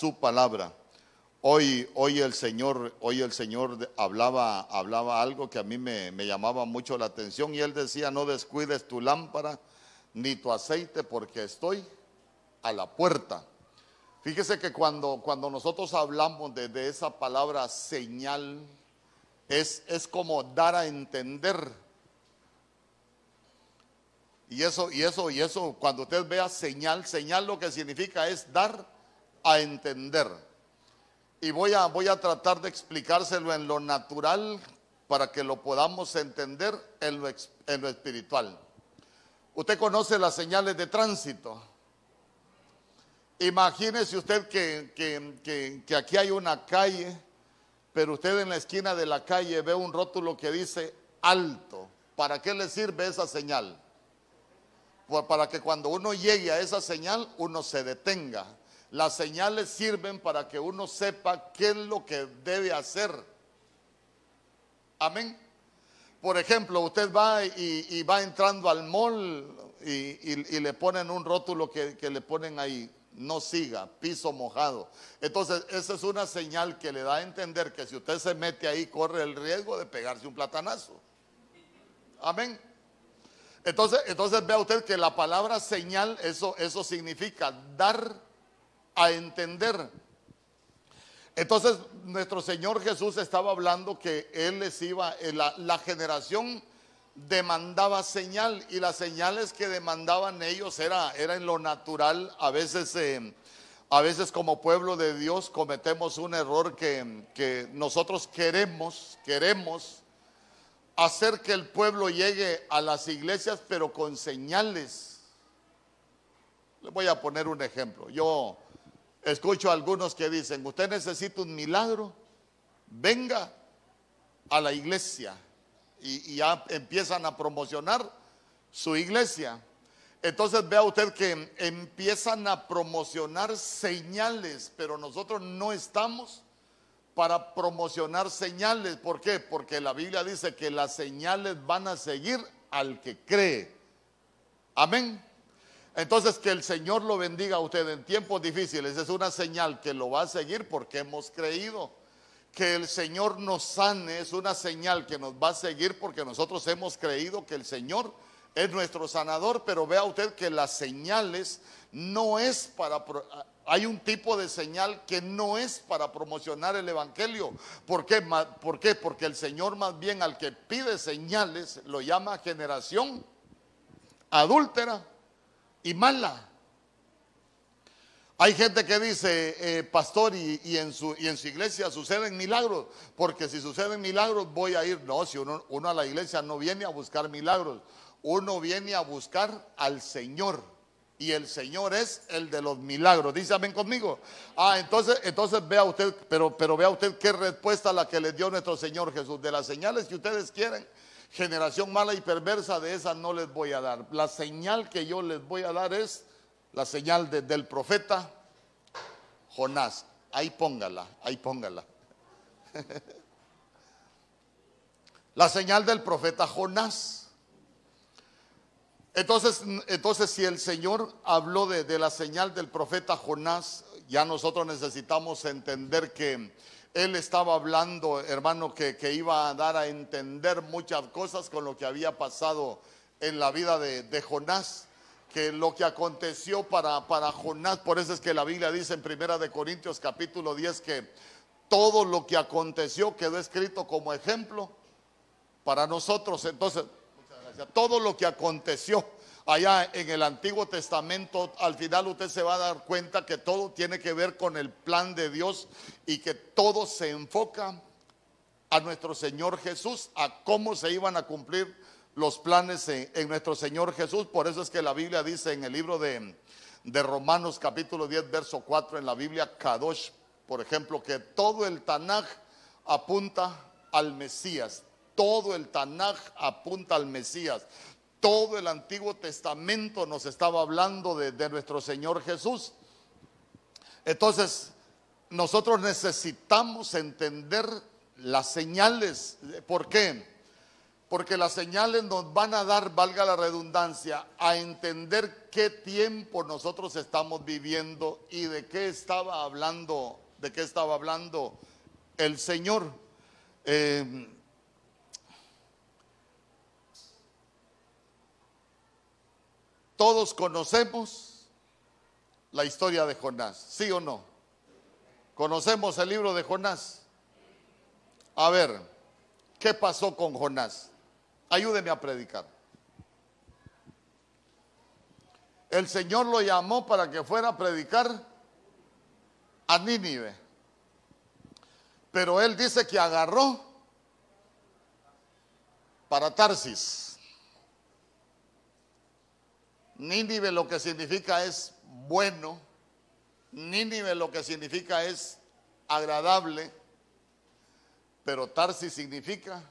su palabra. Hoy, hoy el Señor, hoy el Señor hablaba, hablaba algo que a mí me, llamaba mucho la atención y él decía, no descuides tu lámpara ni tu aceite porque estoy a la puerta. Fíjese que cuando, cuando nosotros hablamos de, de esa palabra señal, es, es como dar a entender. Y eso, y eso, y eso, cuando usted vea señal, señal lo que significa es dar a entender. Y voy a, voy a tratar de explicárselo en lo natural para que lo podamos entender en lo, en lo espiritual. Usted conoce las señales de tránsito. Imagínese usted que, que, que, aquí hay una calle, pero usted en la esquina de la calle ve un rótulo que dice alto. ¿Para qué le sirve esa señal? Pues para que cuando uno llegue a esa señal, uno se detenga. Las señales sirven para que uno sepa qué es lo que debe hacer. Amén. Por ejemplo, usted va y, va entrando al mall y, le ponen un rótulo que, le ponen ahí, no siga, piso mojado. Entonces, esa es una señal que le da a entender que si usted se mete ahí, corre el riesgo de pegarse un platanazo. Amén. Entonces, entonces vea usted que la palabra señal, eso, eso significa dar a entender. Entonces, nuestro Señor Jesús estaba hablando que Él les iba, eh, la, la generación demandaba señal y las señales que demandaban ellos era, era en lo natural. A veces, eh, a veces como pueblo de Dios cometemos un error que, que nosotros queremos, queremos hacer que el pueblo llegue a las iglesias, pero con señales. Le voy a poner un ejemplo. Yo escucho a algunos que dicen, usted necesita un milagro, venga a la iglesia y, ya empiezan a promocionar su iglesia. Entonces vea usted que empiezan a promocionar señales, pero nosotros no estamos para promocionar señales. ¿Por qué? Porque la Biblia dice que las señales van a seguir al que cree. Amén. Entonces que el Señor lo bendiga a usted en tiempos difíciles. Es una señal que lo va a seguir porque hemos creído que el Señor nos sane es una señal que nos va a seguir porque nosotros hemos creído que el Señor es nuestro sanador, pero vea usted que las señales no es para... Hay un tipo de señal que no es para promocionar el Evangelio. ¿Por qué? ¿Por qué? Porque el Señor más bien al que pide señales lo llama generación adúltera y mala. Hay gente que dice, eh, pastor, y, en su, y en su iglesia suceden milagros, porque si suceden milagros voy a ir. No, si uno, a la iglesia no viene a buscar milagros, uno viene a buscar al Señor. Y el Señor es el de los milagros. Dice amén conmigo. Ah, entonces, entonces vea usted, pero, pero vea usted qué respuesta la que le dio nuestro Señor Jesús. De las señales que ustedes quieren, generación mala y perversa, de esas no les voy a dar. La señal que yo les voy a dar es la señal del profeta Jonás. Ahí póngala, ahí póngala. la señal del profeta Jonás. Entonces, entonces si el Señor habló de, la señal del profeta Jonás, ya nosotros necesitamos entender que Él estaba hablando, hermano, que, iba a dar a entender muchas cosas con lo que había pasado en la vida de, de Jonás que lo que aconteció para, para Jonás, por eso es que la Biblia dice en Primera de Corintios capítulo 10 que todo lo que aconteció quedó escrito como ejemplo para nosotros. Entonces, todo lo que aconteció allá en el Antiguo Testamento, al final usted se va a dar cuenta que todo tiene que ver con el plan de Dios y que todo se enfoca a nuestro Señor Jesús, a cómo se iban a cumplir los planes en, nuestro Señor Jesús. Por eso es que la Biblia dice en el libro de, de Romanos capítulo 10, verso 4, en la Biblia Kadosh, por ejemplo, que todo el Tanaj apunta al Mesías. Todo el Tanaj apunta al Mesías. Todo el Antiguo Testamento nos estaba hablando de, nuestro Señor Jesús. Entonces, nosotros necesitamos entender las señales. ¿Por qué? Porque las señales nos van a dar, valga la redundancia, a entender qué tiempo nosotros estamos viviendo y de qué estaba hablando, de qué estaba hablando el Señor. Eh, todos conocemos la historia de Jonás, ¿sí o no? Conocemos el libro de Jonás. A ver, ¿qué pasó con Jonás? ayúdeme a predicar. El Señor lo llamó para que fuera a predicar a Nínive. Pero él dice que agarró para Tarsis. Nínive lo que significa es bueno. Nínive lo que significa es agradable. Pero Tarsis significa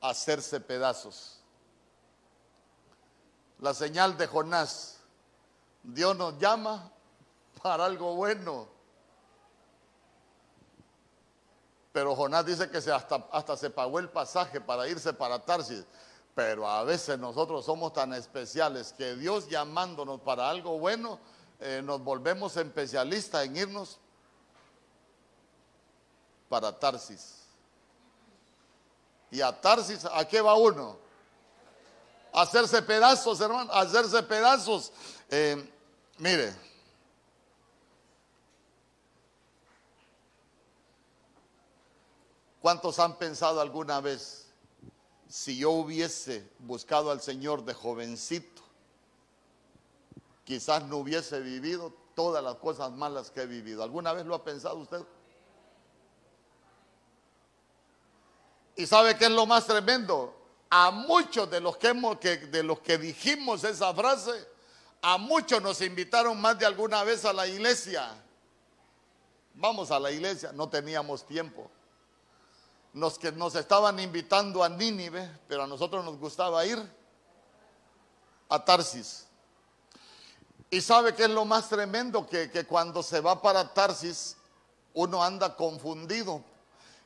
hacerse pedazos. La señal de Jonás, Dios nos llama para algo bueno. Pero Jonás dice que se hasta, hasta se pagó el pasaje para irse para Tarsis. Pero a veces nosotros somos tan especiales que Dios llamándonos para algo bueno, eh, nos volvemos especialistas en irnos para Tarsis. Y a Tarsis, ¿a qué va uno? Hacerse pedazos, hermano, hacerse pedazos. Eh, mire, ¿cuántos han pensado alguna vez si yo hubiese buscado al Señor de jovencito? Quizás no hubiese vivido todas las cosas malas que he vivido. ¿Alguna vez lo ha pensado usted? ¿Y sabe qué es lo más tremendo? A muchos de los que, hemos, de los que dijimos esa frase, a muchos nos invitaron más de alguna vez a la iglesia. Vamos a la iglesia, no teníamos tiempo. Nos, que nos estaban invitando a Nínive, pero a nosotros nos gustaba ir a Tarsis. Y sabe qué es lo más tremendo, que, que cuando se va para Tarsis, uno anda confundido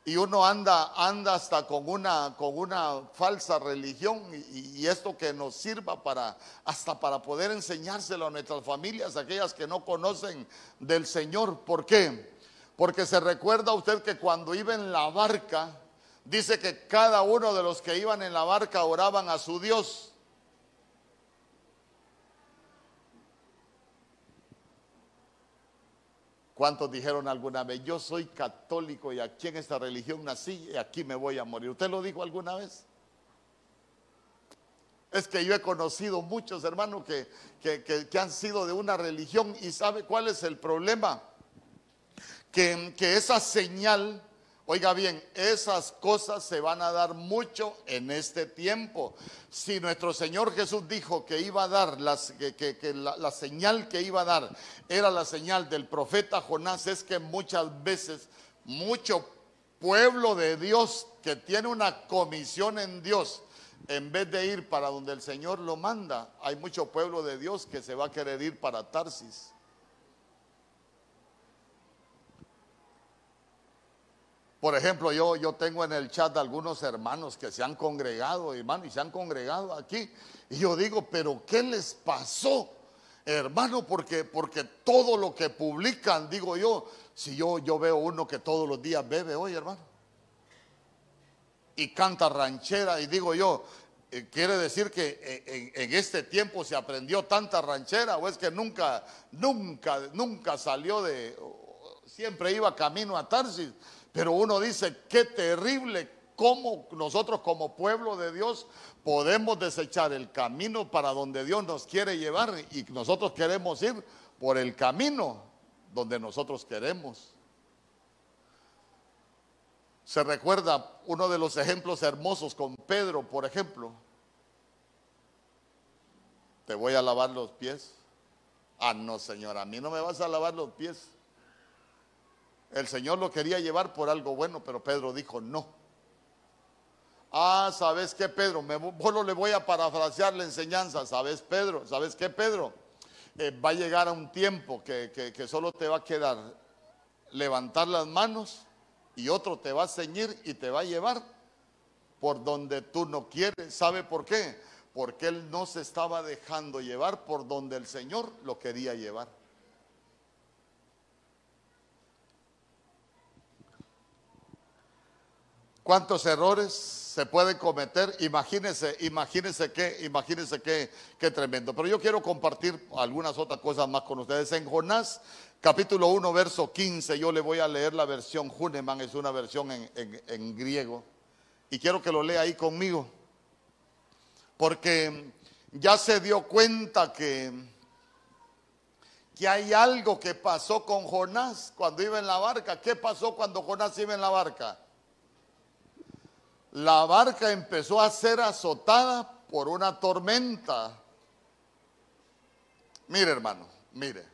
y uno anda, anda hasta con una, con una falsa religión y, esto que nos sirva para, hasta para poder enseñárselo a nuestras familias, aquellas que no conocen del Señor. ¿Por qué? Porque se recuerda usted que cuando iba en la barca, dice que cada uno de los que iban en la barca oraban a su Dios. ¿Cuántos dijeron alguna vez, yo soy católico y aquí en esta religión nací y aquí me voy a morir? ¿Usted lo dijo alguna vez? Es que yo he conocido muchos hermanos que, que, han sido de una religión y sabe cuál es el problema. Que, que esa señal Oiga bien, esas cosas se van a dar mucho en este tiempo. Si nuestro Señor Jesús dijo que iba a dar, las, que, la, la, señal que iba a dar era la señal del profeta Jonás, es que muchas veces mucho pueblo de Dios que tiene una comisión en Dios, en vez de ir para donde el Señor lo manda, hay mucho pueblo de Dios que se va a querer ir para Tarsis. Por ejemplo, yo, yo tengo en el chat algunos hermanos que se han congregado, hermano, y se han congregado aquí. Y yo digo, pero ¿qué les pasó? Hermano, porque, porque todo lo que publican, digo yo, si yo, yo veo uno que todos los días bebe hoy, hermano, y canta ranchera, y digo yo, eh, quiere decir que eh, en, este tiempo se aprendió tanta ranchera, o es que nunca, nunca, nunca salió de, siempre iba camino a Tarsis. Pero uno dice, qué terrible cómo nosotros como pueblo de Dios podemos desechar el camino para donde Dios nos quiere llevar y nosotros queremos ir por el camino donde nosotros queremos. Se recuerda uno de los ejemplos hermosos con Pedro, por ejemplo. Te voy a lavar los pies. Ah, no, Señor, a mí no me vas a lavar los pies. El Señor lo quería llevar por algo bueno, pero Pedro dijo no. Ah, ¿sabes qué, Pedro? Me, solo le voy a parafrasear la enseñanza. ¿Sabes, Pedro? ¿Sabes qué, Pedro? Eh, va a llegar a un tiempo que, que solo te va a quedar levantar las manos y otro te va a ceñir y te va a llevar por donde tú no quieres. ¿Sabe por qué? Porque él no se estaba dejando llevar por donde el Señor lo quería llevar. ¿Cuántos errores se pueden cometer? Imagínense, imagínense qué, imagínense qué, qué tremendo. Pero yo quiero compartir algunas otras cosas más con ustedes. En Jonás, capítulo 1, verso 15, yo le voy a leer la versión Huneman, es una versión en, griego. Y quiero que lo lea ahí conmigo. Porque ya se dio cuenta que, que hay algo que pasó con Jonás cuando iba en la barca. ¿Qué pasó cuando Jonás iba en la barca? La barca empezó a ser azotada por una tormenta. Mire hermano, mire.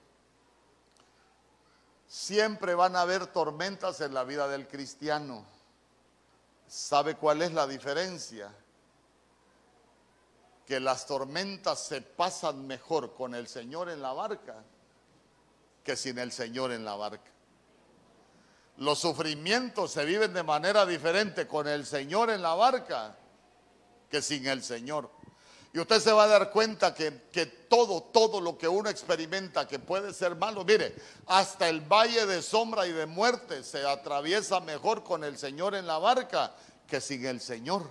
Siempre van a haber tormentas en la vida del cristiano. ¿Sabe cuál es la diferencia? Que las tormentas se pasan mejor con el Señor en la barca que sin el Señor en la barca. Los sufrimientos se viven de manera diferente con el Señor en la barca que sin el Señor. Y usted se va a dar cuenta que, que, todo, todo lo que uno experimenta que puede ser malo, mire, hasta el valle de sombra y de muerte se atraviesa mejor con el Señor en la barca que sin el Señor.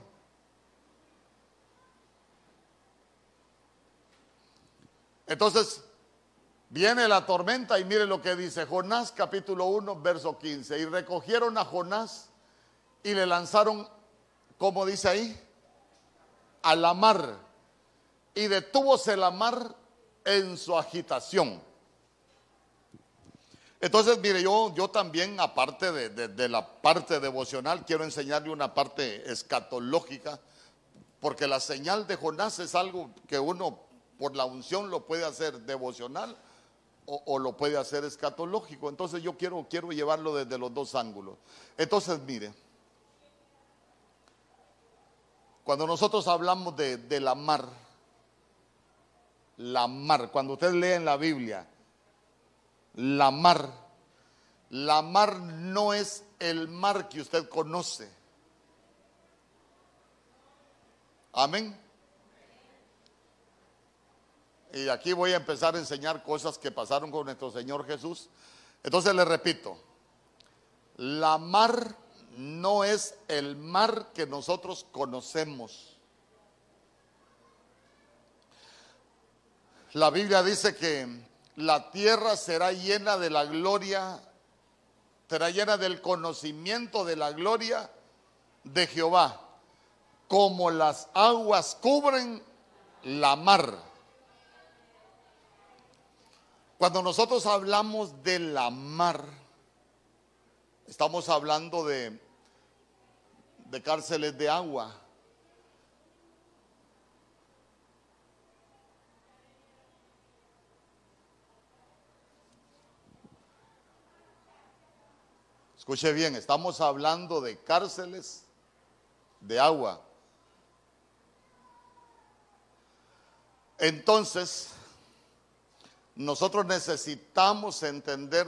Entonces, Viene la tormenta y mire lo que dice Jonás capítulo 1, verso 15. Y recogieron a Jonás y le lanzaron, como dice ahí, a la mar. Y detúvose la mar en su agitación. Entonces, mire, yo, yo también, aparte de, de la parte devocional, quiero enseñarle una parte escatológica, porque la señal de Jonás es algo que uno por la unción lo puede hacer devocional o, lo puede hacer escatológico. Entonces yo quiero, quiero llevarlo desde los dos ángulos. Entonces, mire, cuando nosotros hablamos de, de la mar, la mar, cuando usted lee en la Biblia, la mar, la mar no es el mar que usted conoce. Amén. Y aquí voy a empezar a enseñar cosas que pasaron con nuestro Señor Jesús. Entonces le repito, la mar no es el mar que nosotros conocemos. La Biblia dice que la tierra será llena de la gloria, será llena del conocimiento de la gloria de Jehová, como las aguas cubren la mar. Cuando nosotros hablamos de la mar, estamos hablando de, cárceles de agua. Escuche bien, estamos hablando de cárceles de agua. Entonces, nosotros necesitamos entender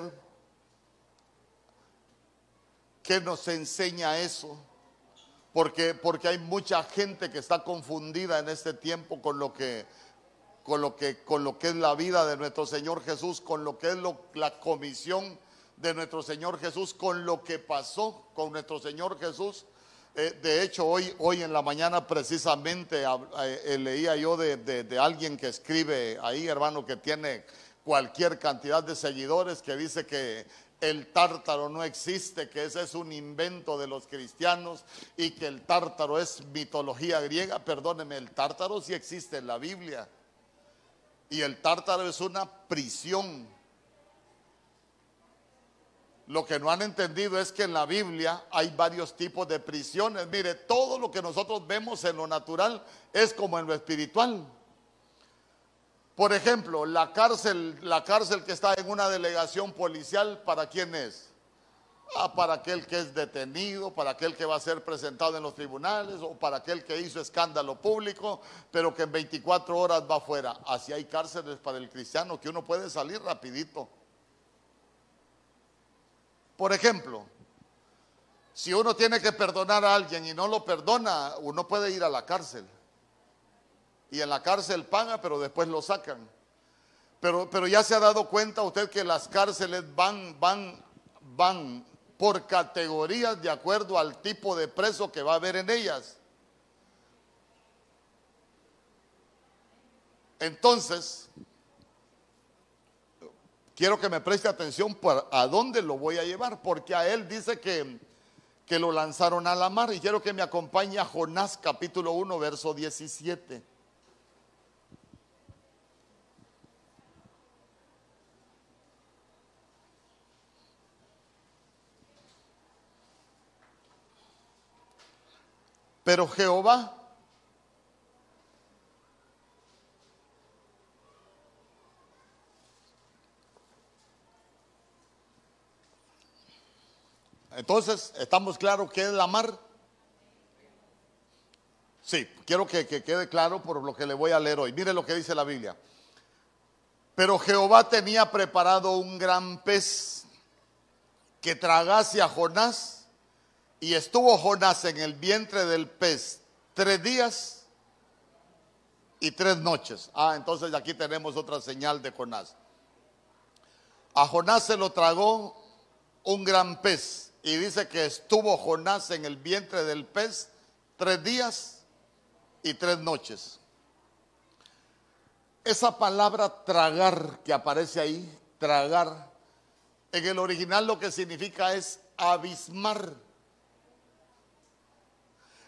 qué nos enseña eso, porque, porque hay mucha gente que está confundida en este tiempo con lo que, con lo que, con lo que es la vida de nuestro Señor Jesús, con lo que es la comisión de nuestro Señor Jesús, con lo que pasó con nuestro Señor Jesús. Eh, de hecho, hoy, hoy en la mañana precisamente eh, leía yo de, de, alguien que escribe ahí, hermano, que tiene cualquier cantidad de seguidores, que dice que el tártaro no existe, que ese es un invento de los cristianos y que el tártaro es mitología griega. Perdóneme, el tártaro sí existe en la Biblia. Y el tártaro es una prisión lo que no han entendido es que en la Biblia hay varios tipos de prisiones. Mire, todo lo que nosotros vemos en lo natural es como en lo espiritual. Por ejemplo, la cárcel, la cárcel que está en una delegación policial, ¿para quién es? Ah, para aquel que es detenido, para aquel que va a ser presentado en los tribunales o para aquel que hizo escándalo público, pero que en 24 horas va afuera. Así hay cárceles para el cristiano que uno puede salir rapidito. Por ejemplo, Si uno tiene que perdonar a alguien y no lo perdona, uno puede ir a la cárcel. Y en la cárcel paga, pero después lo sacan. Pero, pero ya se ha dado cuenta usted que las cárceles van, van, van por categorías de acuerdo al tipo de preso que va a haber en ellas. Entonces, quiero que me preste atención para a dónde lo voy a llevar, porque a él dice que, que lo lanzaron a la mar y quiero que me acompañe a Jonás capítulo 1, verso 17. Pero Jehová Entonces, ¿estamos claros qué es la mar? Sí, quiero que, que, quede claro por lo que le voy a leer hoy. Mire lo que dice la Biblia. Pero Jehová tenía preparado un gran pez que tragase a Jonás y estuvo Jonás en el vientre del pez tres días y tres noches. Ah, entonces aquí tenemos otra señal de Jonás. A Jonás se lo tragó un gran pez y dice que estuvo Jonás en el vientre del pez tres días y tres noches. Esa palabra tragar que aparece ahí, tragar, en el original lo que significa es abismar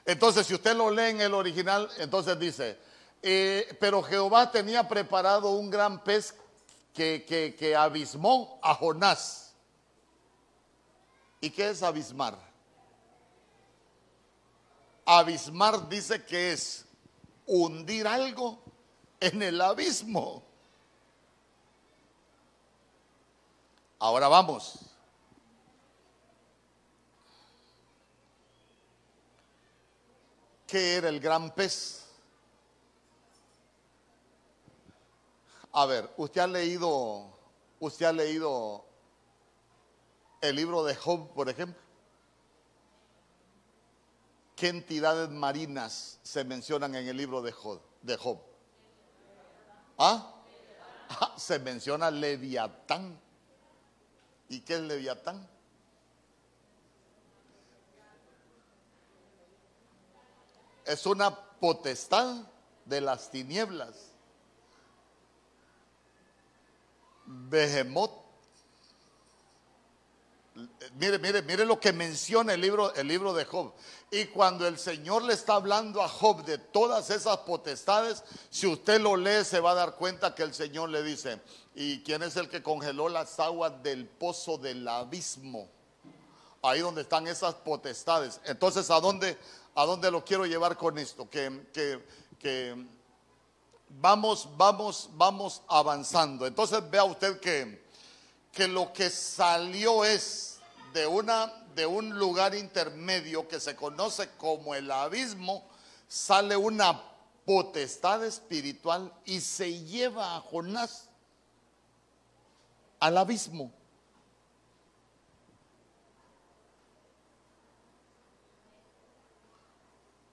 entonces, si usted lo lee en el original, entonces dice, eh, pero Jehová tenía preparado un gran pez que, que, que abismó a Jonás. ¿Y qué es abismar? Abismar dice que es hundir algo en el abismo. Ahora vamos. ¿Qué era el gran pez? A ver, usted ha leído, usted ha leído el libro de Job, por ejemplo. ¿Qué entidades marinas se mencionan en el libro de Job? ¿Ah? ¿Ah? Se menciona Leviatán. ¿Y qué es Leviatán? es una potestad de las tinieblas. Behemot. Mire, mire, mire lo que menciona el libro, el libro de Job. Y cuando el Señor le está hablando a Job de todas esas potestades, si usted lo lee, se va a dar cuenta que el Señor le dice, ¿y quién es el que congeló las aguas del pozo del abismo? Ahí donde están esas potestades. Entonces, ¿a dónde, a dónde lo quiero llevar con esto, que, que, vamos, vamos, vamos avanzando. Entonces vea usted que, que lo que salió es de, una, de un lugar intermedio que se conoce como el abismo, sale una potestad espiritual y se lleva a Jonás al abismo.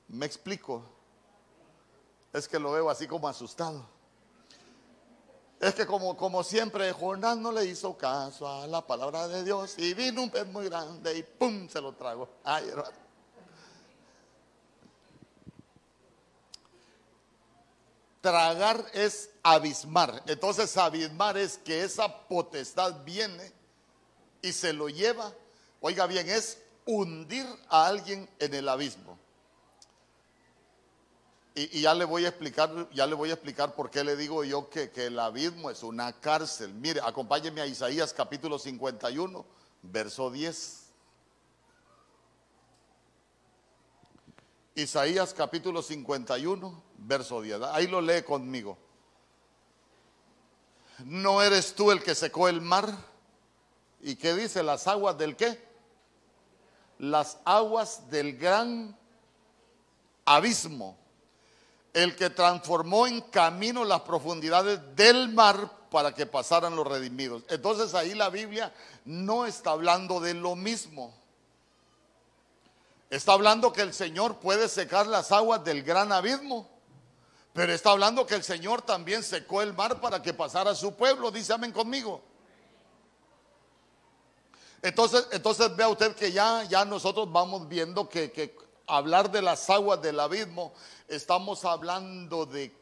Me explico. Es que lo veo así como asustado. Es que como, como siempre, Jonás no le hizo caso a la palabra de Dios y vino un pez muy grande y ¡pum! se lo trago. Ay, Tragar es abismar. Entonces abismar es que esa potestad viene y se lo lleva. Oiga bien, es hundir a alguien en el abismo. Y, ya le voy a explicar, ya le voy a explicar por qué le digo yo que, que el abismo es una cárcel. Mire, acompáñeme a Isaías capítulo 51, verso 10. Isaías capítulo 51, verso 10. Ahí lo lee conmigo. ¿No eres tú el que secó el mar? ¿Y qué dice? Las aguas del qué? Las aguas del gran abismo el que transformó en camino las profundidades del mar para que pasaran los redimidos. Entonces ahí la Biblia no está hablando de lo mismo. Está hablando que el Señor puede secar las aguas del gran abismo. Pero está hablando que el Señor también secó el mar para que pasara su pueblo. Dice amén conmigo. Entonces, entonces vea usted que ya, ya nosotros vamos viendo que, que hablar de las aguas del abismo, estamos hablando de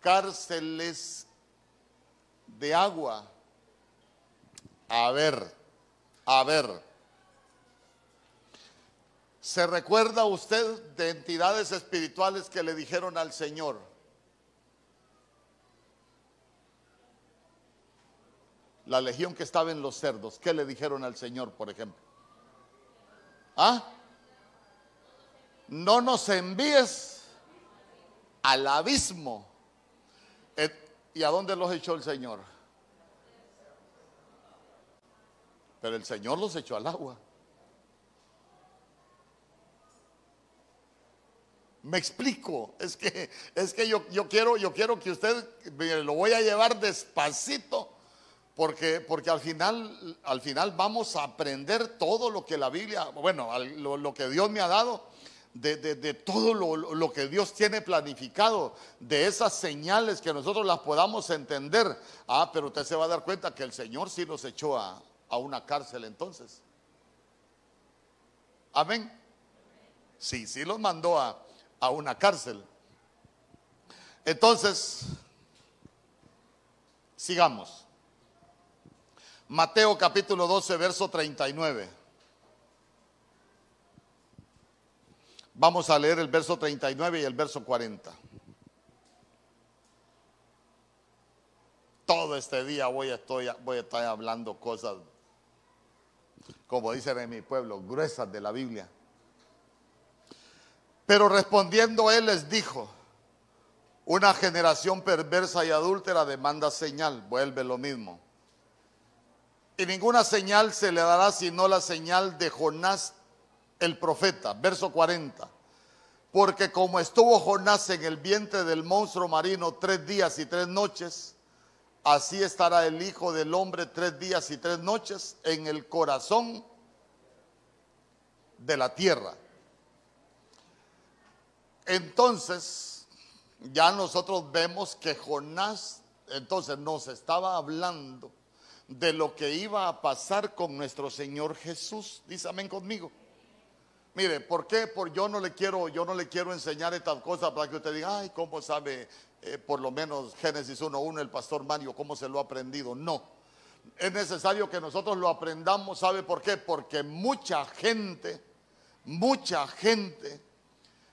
cárceles de agua. A ver, a ver. ¿Se recuerda usted de entidades espirituales que le dijeron al Señor? La legión que estaba en los cerdos, ¿qué le dijeron al Señor, por ejemplo? ¿Ah? No nos envíes al abismo. ¿Y a dónde los echó el Señor? Pero el Señor los echó al agua. Me explico, es que, es que yo, yo, quiero, yo quiero que usted lo voy a llevar despacito, porque, porque al, final, al final vamos a aprender todo lo que la Biblia, bueno, lo, que Dios me ha dado, de, de, todo lo, lo, que Dios tiene planificado, de esas señales que nosotros las podamos entender. Ah, pero usted se va a dar cuenta que el Señor sí nos echó a, a una cárcel entonces. Amén. Sí, sí los mandó a, a una cárcel. Entonces, sigamos. Mateo capítulo 12, verso 39. Vamos a leer el verso 39 y el verso 40. Todo este día voy a, estoy, voy estar hablando cosas, como dicen en mi pueblo, gruesas de la Biblia. Pero respondiendo él les dijo, una generación perversa y adúltera demanda señal, vuelve lo mismo. Y ninguna señal se le dará sino la señal de Jonás el profeta, verso 40. Porque como estuvo Jonás en el vientre del monstruo marino tres días y tres noches, así estará el Hijo del Hombre tres días y tres noches en el corazón de la tierra. Entonces, ya nosotros vemos que Jonás, entonces nos estaba hablando de lo que iba a pasar con nuestro Señor Jesús. Dice amén conmigo. Mire, ¿por qué? Por yo no le quiero, yo no le quiero enseñar estas cosas para que usted diga, ay, ¿cómo sabe eh, por lo menos Génesis 1.1 el pastor Mario cómo se lo ha aprendido? No. Es necesario que nosotros lo aprendamos, ¿sabe por qué? Porque mucha gente, mucha gente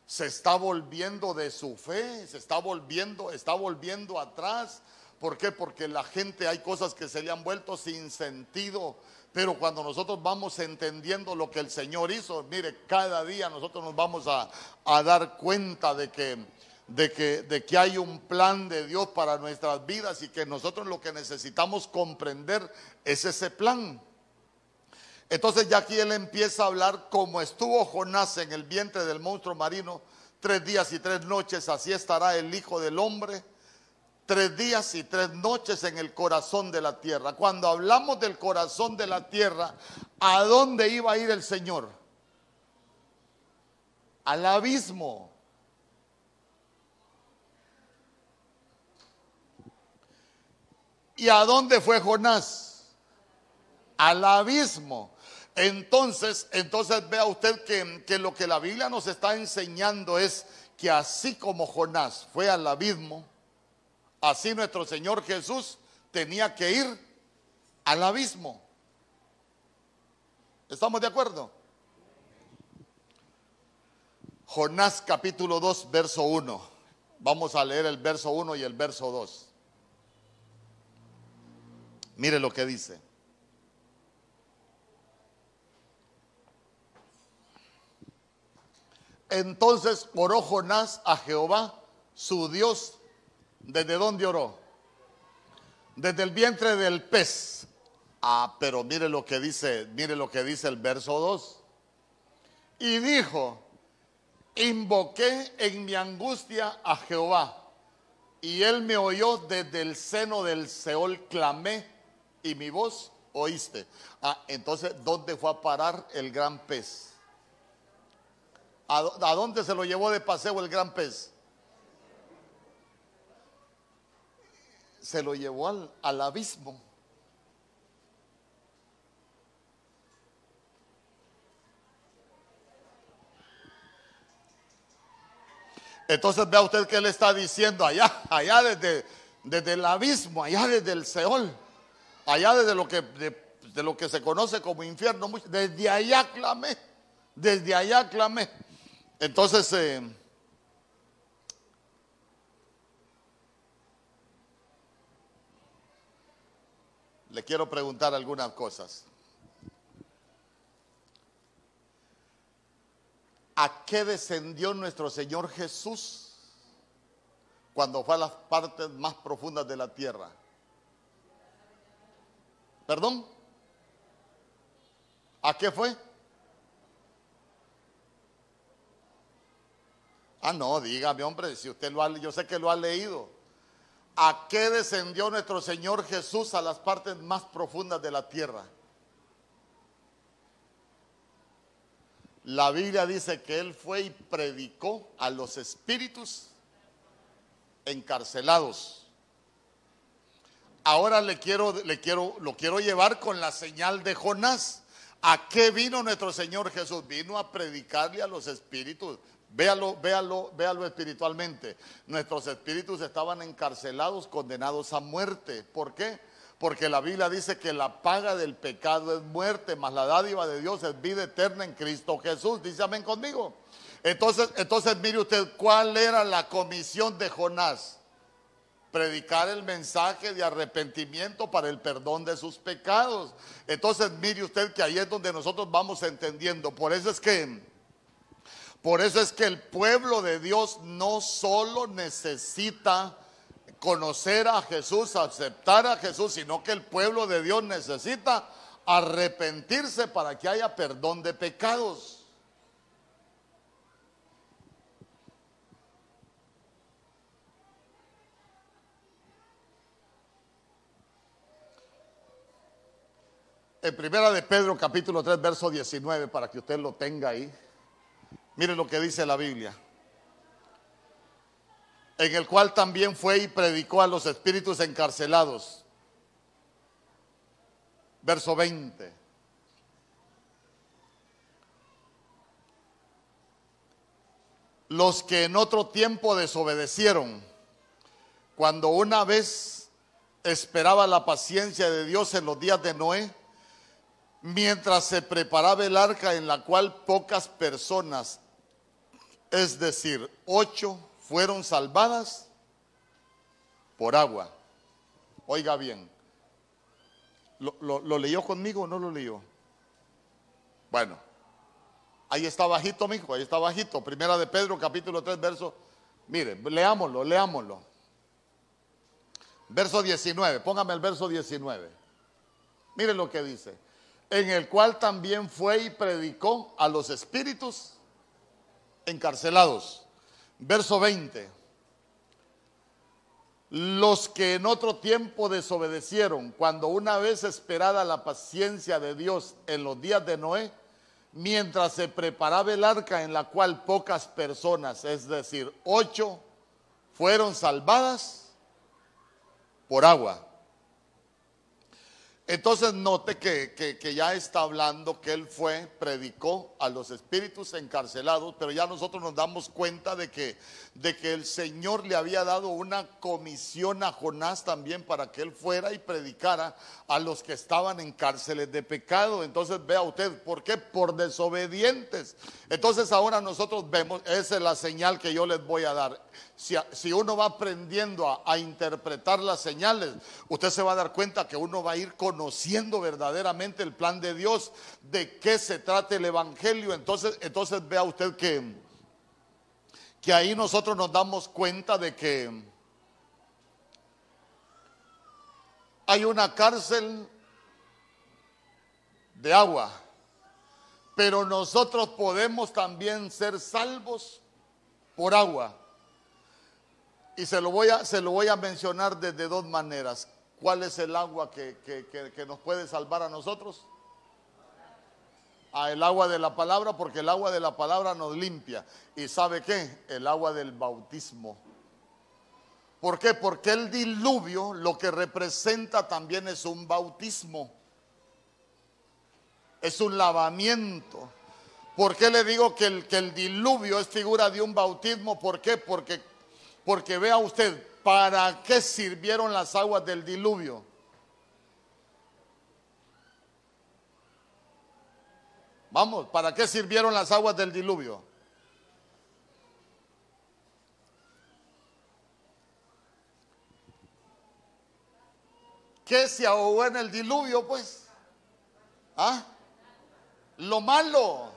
se está volviendo de su fe, se está volviendo, está volviendo atrás. ¿Por qué? Porque la gente hay cosas que se le han vuelto sin sentido. Pero cuando nosotros vamos entendiendo lo que el Señor hizo, mire, cada día nosotros nos vamos a, a dar cuenta de que, de, que, de que hay un plan de Dios para nuestras vidas y que nosotros lo que necesitamos comprender es ese plan. Entonces ya aquí él empieza a hablar como estuvo Jonás en el vientre del monstruo marino tres días y tres noches, así estará el Hijo del Hombre tres días y tres noches en el corazón de la tierra. Cuando hablamos del corazón de la tierra, ¿a dónde iba a ir el Señor? Al abismo. ¿Y a dónde fue Jonás? Al abismo. Entonces, entonces vea usted que, que, lo que la Biblia nos está enseñando es que así como Jonás fue al abismo, así nuestro Señor Jesús tenía que ir al abismo. ¿Estamos de acuerdo? Jonás capítulo 2, verso 1. Vamos a leer el verso 1 y el verso 2. Mire lo que dice. Entonces oró Jonás a Jehová, su Dios. ¿Desde dónde oró? Desde el vientre del pez. Ah, pero mire lo que dice, mire lo que dice el verso 2. Y dijo, invoqué en mi angustia a Jehová, y él me oyó desde el seno del Seol, clamé, y mi voz oíste. Ah, entonces, ¿dónde fue a parar el gran pez? ¿A, a dónde se lo llevó de paseo el gran pez? Se lo llevó al, al abismo. Entonces vea usted que él está diciendo allá, allá desde, desde el abismo, allá desde el Seol, allá desde lo que, de, lo que se conoce como infierno, desde allá clamé, desde allá clamé. Entonces, eh, le quiero preguntar algunas cosas. ¿A qué descendió nuestro Señor Jesús cuando fue a las partes más profundas de la tierra? ¿Perdón? ¿A qué fue? Ah, no, dígame, hombre, si usted lo ha, yo sé que lo ha leído. ¿A qué descendió nuestro Señor Jesús a las partes más profundas de la tierra? La Biblia dice que él fue y predicó a los espíritus encarcelados. Ahora le quiero, le quiero, lo quiero llevar con la señal de Jonás. ¿A qué vino nuestro Señor Jesús? Vino a predicarle a los espíritus. Véalo, véalo, véalo espiritualmente. Nuestros espíritus estaban encarcelados, condenados a muerte. ¿Por qué? Porque la Biblia dice que la paga del pecado es muerte, mas la dádiva de Dios es vida eterna en Cristo Jesús. Dice amén conmigo. Entonces, entonces mire usted, ¿cuál era la comisión de Jonás? Predicar el mensaje de arrepentimiento para el perdón de sus pecados. Entonces mire usted que ahí es donde nosotros vamos entendiendo. Por eso es que, por eso es que el pueblo de Dios no solo necesita conocer a Jesús, aceptar a Jesús, sino que el pueblo de Dios necesita arrepentirse para que haya perdón de pecados. En primera de Pedro capítulo 3 verso 19 para que usted lo tenga ahí. Mire lo que dice la Biblia en el cual también fue y predicó a los espíritus encarcelados. Verso 20. Los que en otro tiempo desobedecieron, cuando una vez esperaba la paciencia de Dios en los días de Noé, mientras se preparaba el arca en la cual pocas personas, es decir, ocho fueron salvadas por agua. Oiga bien, ¿lo, leyó conmigo o no lo leyó? Bueno, ahí está bajito, mijo, ahí está bajito. Primera de Pedro, capítulo 3, verso. Mire, leámoslo, leámoslo. Verso 19, póngame el verso 19. Mire lo que dice. En el cual también fue y predicó a los espíritus encarcelados Verso 20. Los que en otro tiempo desobedecieron, cuando una vez esperada la paciencia de Dios en los días de Noé, mientras se preparaba el arca en la cual pocas personas, es decir, ocho, fueron salvadas por agua. Entonces note que, ya está hablando que él fue, predicó a los espíritus encarcelados, pero ya nosotros nos damos cuenta de que, de que el Señor le había dado una comisión a Jonás también para que él fuera y predicara a los que estaban en cárceles de pecado. Entonces vea usted, ¿por qué? Por desobedientes. Entonces ahora nosotros vemos, esa es la señal que yo les voy a dar. Si, uno va aprendiendo a, a interpretar las señales, usted se va a dar cuenta que uno va a ir con conociendo verdaderamente el plan de Dios, de qué se trata el Evangelio, entonces, entonces vea usted que, que ahí nosotros nos damos cuenta de que hay una cárcel de agua, pero nosotros podemos también ser salvos por agua. Y se lo voy a, se lo voy a mencionar desde dos maneras. ¿Cuál es el agua que, nos puede salvar a nosotros? a el agua de la palabra porque el agua de la palabra nos limpia. ¿Y sabe qué? El agua del bautismo. ¿Por qué? Porque el diluvio lo que representa también es un bautismo. Es un lavamiento. ¿Por qué le digo que el, que el diluvio es figura de un bautismo? ¿Por qué? Porque, porque vea usted, ¿para qué sirvieron las aguas del diluvio? Vamos, ¿para qué sirvieron las aguas del diluvio? ¿Qué se ahogó en el diluvio, pues? ¿Ah? Lo malo.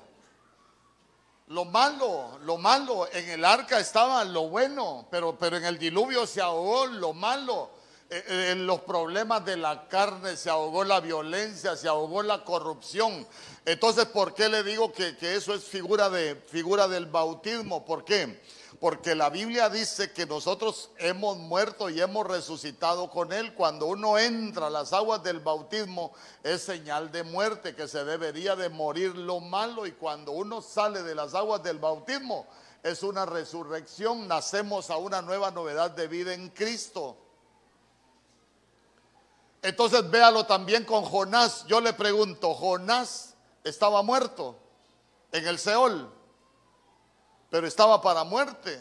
Lo malo, lo malo. En el arca estaba lo bueno, pero, pero en el diluvio se ahogó lo malo. Eh, eh, en los problemas de la carne, se ahogó la violencia, se ahogó la corrupción. Entonces, ¿por qué le digo que, eso es figura, de, figura del bautismo? ¿Por qué? Porque la Biblia dice que nosotros hemos muerto y hemos resucitado con Él. Cuando uno entra a las aguas del bautismo es señal de muerte, que se debería de morir lo malo. Y cuando uno sale de las aguas del bautismo es una resurrección, nacemos a una nueva novedad de vida en Cristo. Entonces véalo también con Jonás. Yo le pregunto, Jonás estaba muerto en el Seol, pero estaba para muerte.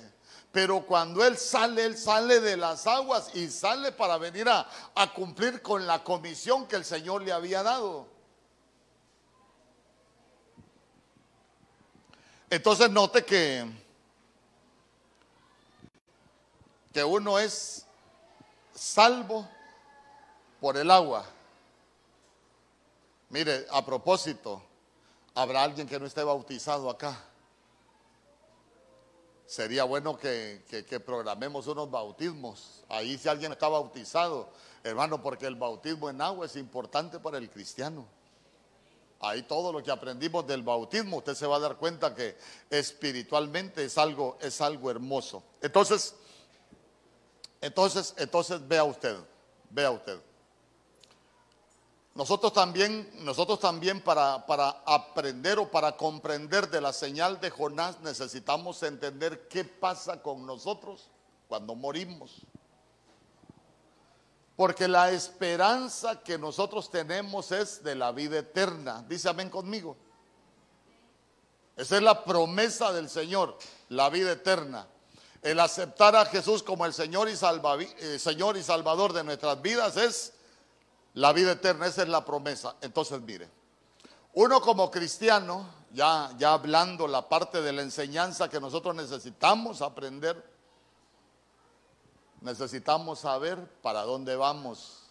Pero cuando él sale, él sale de las aguas y sale para venir a, cumplir con la comisión que el Señor le había dado. Entonces note que, que uno es salvo por el agua. Mire, a propósito, habrá alguien que no esté bautizado acá. Sería bueno que, programemos unos bautismos. Ahí si alguien está bautizado, hermano, porque el bautismo en agua es importante para el cristiano. Ahí todo lo que aprendimos del bautismo, usted se va a dar cuenta que espiritualmente es algo, es algo hermoso. Entonces, entonces, entonces vea usted, vea usted. Nosotros también, nosotros también para, para, aprender o para comprender de la señal de Jonás necesitamos entender qué pasa con nosotros cuando morimos. Porque la esperanza que nosotros tenemos es de la vida eterna. Dice amén conmigo. Esa es la promesa del Señor, la vida eterna. El aceptar a Jesús como el Señor y, eh, Señor y Salvador de nuestras vidas es la vida eterna, esa es la promesa. Entonces, mire, uno como cristiano, ya, ya hablando la parte de la enseñanza que nosotros necesitamos aprender, necesitamos saber para dónde vamos.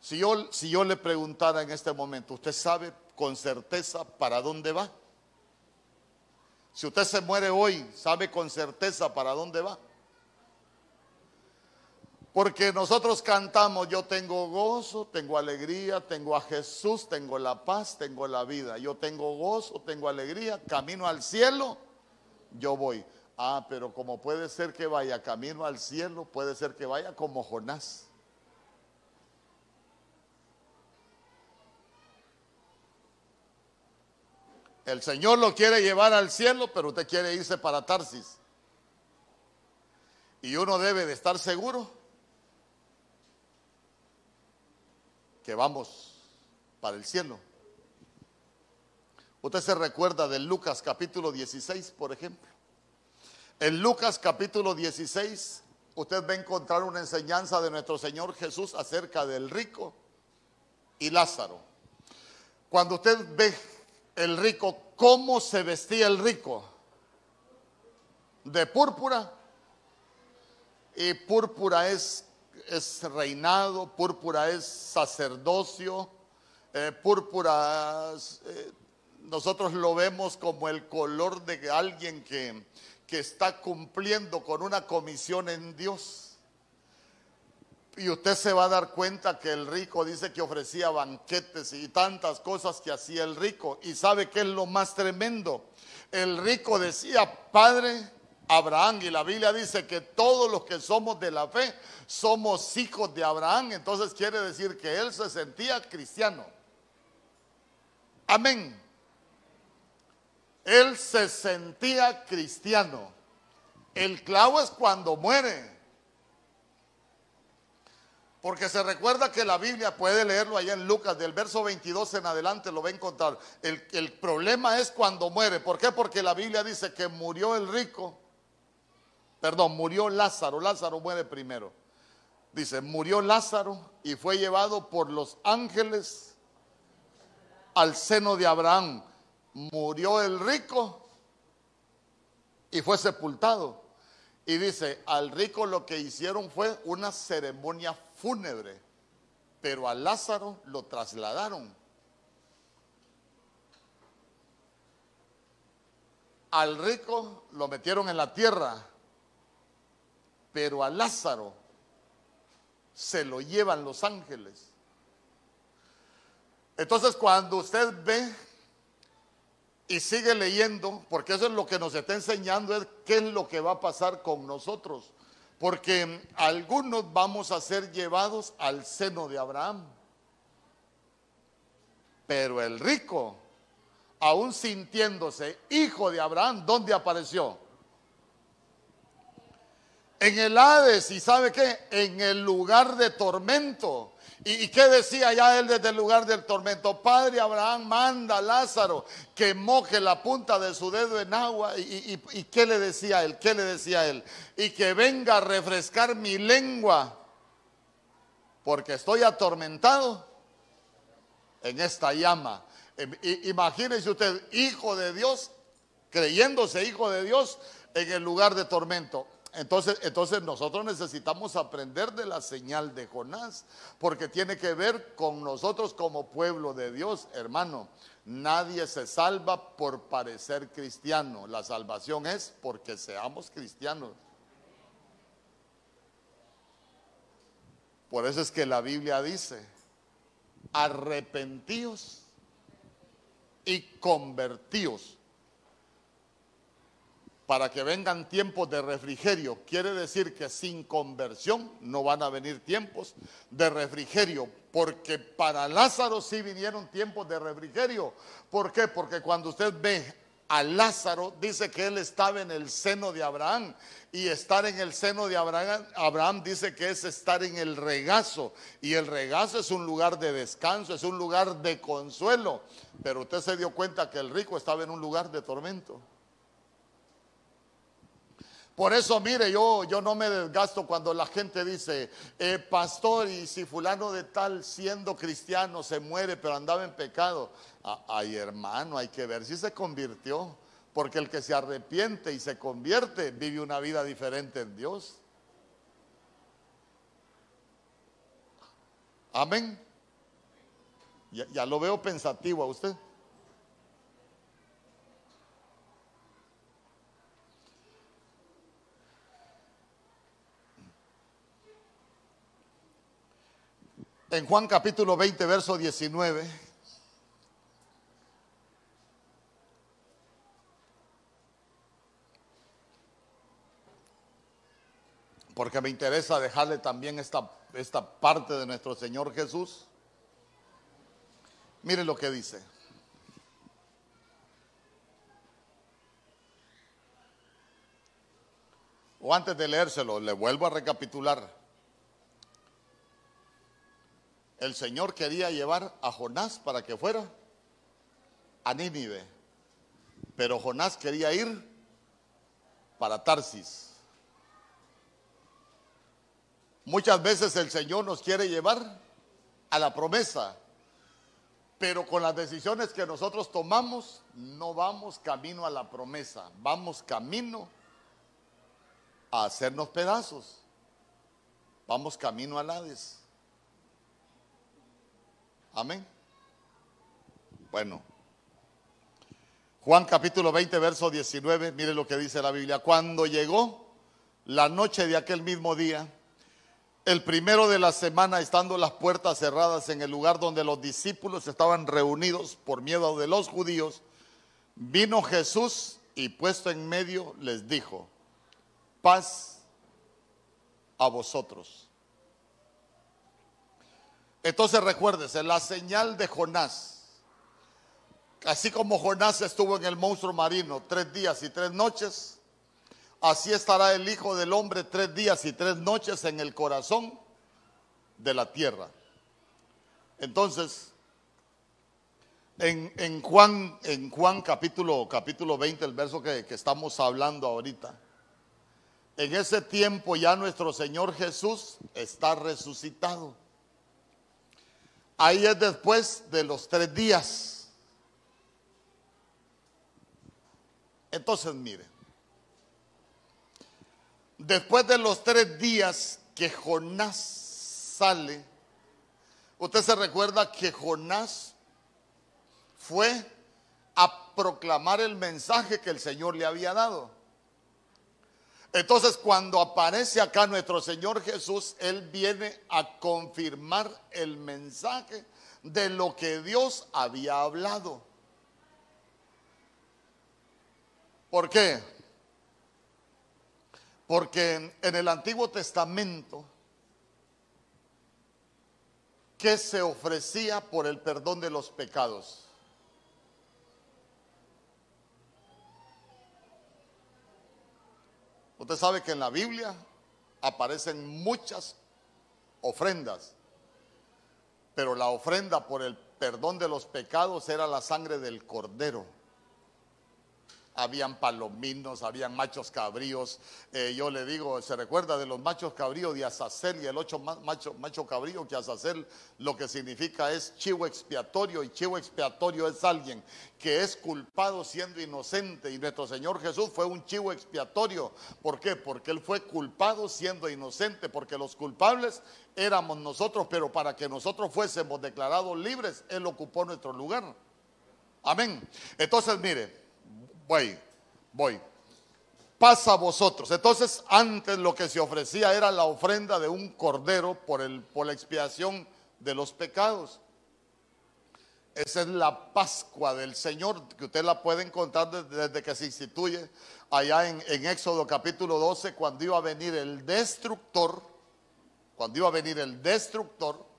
Si yo, si yo le preguntara en este momento, ¿usted sabe con certeza para dónde va? Si usted se muere hoy, ¿sabe con certeza para dónde va? Porque nosotros cantamos, yo tengo gozo, tengo alegría, tengo a Jesús, tengo la paz, tengo la vida. Yo tengo gozo, tengo alegría, camino al cielo, yo voy. Ah, pero como puede ser que vaya camino al cielo, puede ser que vaya como Jonás. El Señor lo quiere llevar al cielo, pero usted quiere irse para Tarsis. Y uno debe de estar seguro que vamos para el cielo. Usted se recuerda de Lucas capítulo 16, por ejemplo. En Lucas capítulo 16, usted va a encontrar una enseñanza de nuestro Señor Jesús acerca del rico y Lázaro. Cuando usted ve el rico, ¿cómo se vestía el rico? De púrpura. Y púrpura es es reinado, púrpura es sacerdocio, eh, púrpura eh, nosotros lo vemos como el color de alguien que, que está cumpliendo con una comisión en Dios. Y usted se va a dar cuenta que el rico dice que ofrecía banquetes y tantas cosas que hacía el rico. Y sabe que es lo más tremendo. El rico decía, Padre, Abraham. Y la Biblia dice que todos los que somos de la fe somos hijos de Abraham. Entonces quiere decir que él se sentía cristiano. Amén. Él se sentía cristiano. El clavo es cuando muere. Porque se recuerda que la Biblia, puede leerlo allá en Lucas, del verso 22 en adelante lo va a encontrar. El, el, problema es cuando muere. ¿Por qué? Porque la Biblia dice que murió el rico. Perdón, murió Lázaro. Lázaro muere primero. Dice, murió Lázaro y fue llevado por los ángeles al seno de Abraham. Murió el rico y fue sepultado. Y dice, al rico lo que hicieron fue una ceremonia fúnebre, pero a Lázaro lo trasladaron. Al rico lo metieron en la tierra, pero a Lázaro se lo llevan los ángeles. Entonces cuando usted ve y sigue leyendo, porque eso es lo que nos está enseñando, es qué es lo que va a pasar con nosotros. Porque algunos vamos a ser llevados al seno de Abraham. Pero el rico, aún sintiéndose hijo de Abraham, ¿dónde apareció? En el Hades, ¿y sabe qué? En el lugar de tormento. ¿Y, qué decía ya él desde el lugar del tormento? Padre Abraham manda a Lázaro que moje la punta de su dedo en agua. ¿Y, y qué le decía él? ¿Qué le decía él? Y que venga a refrescar mi lengua, porque estoy atormentado en esta llama. Imagínese usted, hijo de Dios, creyéndose hijo de Dios en el lugar de tormento. Entonces, entonces nosotros necesitamos aprender de la señal de Jonás, porque tiene que ver con nosotros como pueblo de Dios, hermano. Nadie se salva por parecer cristiano. La salvación es porque seamos cristianos. Por eso es que la Biblia dice, arrepentíos y convertíos para que vengan tiempos de refrigerio. Quiere decir que sin conversión no van a venir tiempos de refrigerio, porque para Lázaro sí vinieron tiempos de refrigerio. ¿Por qué? Porque cuando usted ve a Lázaro, dice que él estaba en el seno de Abraham. Y estar en el seno de Abraham, Abraham dice que es estar en el regazo. Y el regazo es un lugar de descanso, es un lugar de consuelo. Pero usted se dio cuenta que el rico estaba en un lugar de tormento. Por eso, mire, yo, yo no me desgasto cuando la gente dice, eh, pastor, y si fulano de tal siendo cristiano se muere, pero andaba en pecado. ay, hermano, hay que ver si se convirtió. Porque el que se arrepiente y se convierte vive una vida diferente en Dios. Amén. ya lo veo pensativo a usted. En Juan capítulo 20, verso 19. Porque me interesa dejarle también esta, esta parte de nuestro Señor Jesús. Mire lo que dice. O antes de leérselo, le vuelvo a recapitular el Señor quería llevar a Jonás para que fuera a Nínive, pero Jonás quería ir para Tarsis. Muchas veces el Señor nos quiere llevar a la promesa, pero con las decisiones que nosotros tomamos no vamos camino a la promesa, vamos camino a hacernos pedazos, vamos camino al Hades. Amén. Bueno. Juan capítulo 20, verso 19, mire lo que dice la Biblia. Cuando llegó la noche de aquel mismo día, el primero de la semana, estando las puertas cerradas en el lugar donde los discípulos estaban reunidos por miedo de los judíos, vino Jesús y puesto en medio les dijo, paz a vosotros. Entonces recuérdese, la señal de Jonás así como Jonás estuvo en el monstruo marino tres días y tres noches, así estará el Hijo del Hombre tres días y tres noches en el corazón de la tierra. Entonces, en, Juan, en Juan capítulo, capítulo 20, el verso que, que estamos hablando ahorita, en ese tiempo ya nuestro Señor Jesús está resucitado. Ahí es después de los tres días. Entonces, mire, después de los tres días que Jonás sale, usted se recuerda que Jonás fue a proclamar el mensaje que el Señor le había dado. Entonces cuando aparece acá nuestro Señor Jesús, Él viene a confirmar el mensaje de lo que Dios había hablado. ¿Por qué? Porque en el Antiguo Testamento, ¿qué se ofrecía por el perdón de los pecados? Usted sabe que en la Biblia aparecen muchas ofrendas, pero la ofrenda por el perdón de los pecados era la sangre del cordero habían palominos, habían machos cabríos. Eh, yo le digo, se recuerda de los machos cabríos de Azazel y el ocho macho, macho cabrío que Azazel lo que significa es chivo expiatorio y chivo expiatorio es alguien que es culpado siendo inocente y nuestro Señor Jesús fue un chivo expiatorio. ¿Por qué? Porque Él fue culpado siendo inocente, porque los culpables éramos nosotros, pero para que nosotros fuésemos declarados libres, Él ocupó nuestro lugar. Amén. Entonces, mire, voy, voy. Pasa a vosotros. Entonces, antes lo que se ofrecía era la ofrenda de un cordero por, la expiación de los pecados. Esa es la Pascua del Señor, que usted la puede encontrar desde, que se instituye allá en, en, Éxodo capítulo 12, cuando iba a venir el destructor, cuando iba a venir el destructor,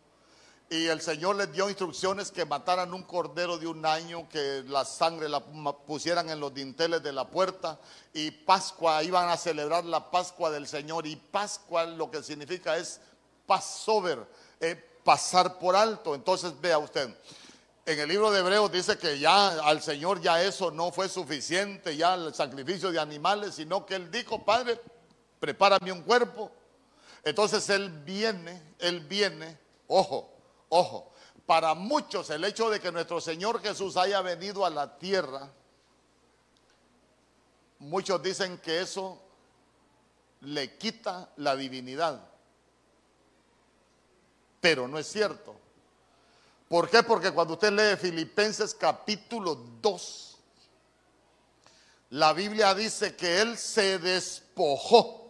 y el Señor les dio instrucciones que mataran un cordero de un año, que la sangre la pusieran en los dinteles de la puerta. Y Pascua, iban a celebrar la Pascua del Señor. Y Pascua lo que significa es Passover, eh, pasar por alto. Entonces vea usted, en el libro de Hebreos dice que ya al Señor ya eso no fue suficiente, ya el sacrificio de animales, sino que Él dijo, Padre, prepárame un cuerpo. Entonces Él viene, Él viene, ojo, Ojo, para muchos el hecho de que nuestro Señor Jesús haya venido a la tierra, muchos dicen que eso le quita la divinidad. Pero no es cierto. ¿Por qué? Porque cuando usted lee Filipenses capítulo 2, la Biblia dice que Él se despojó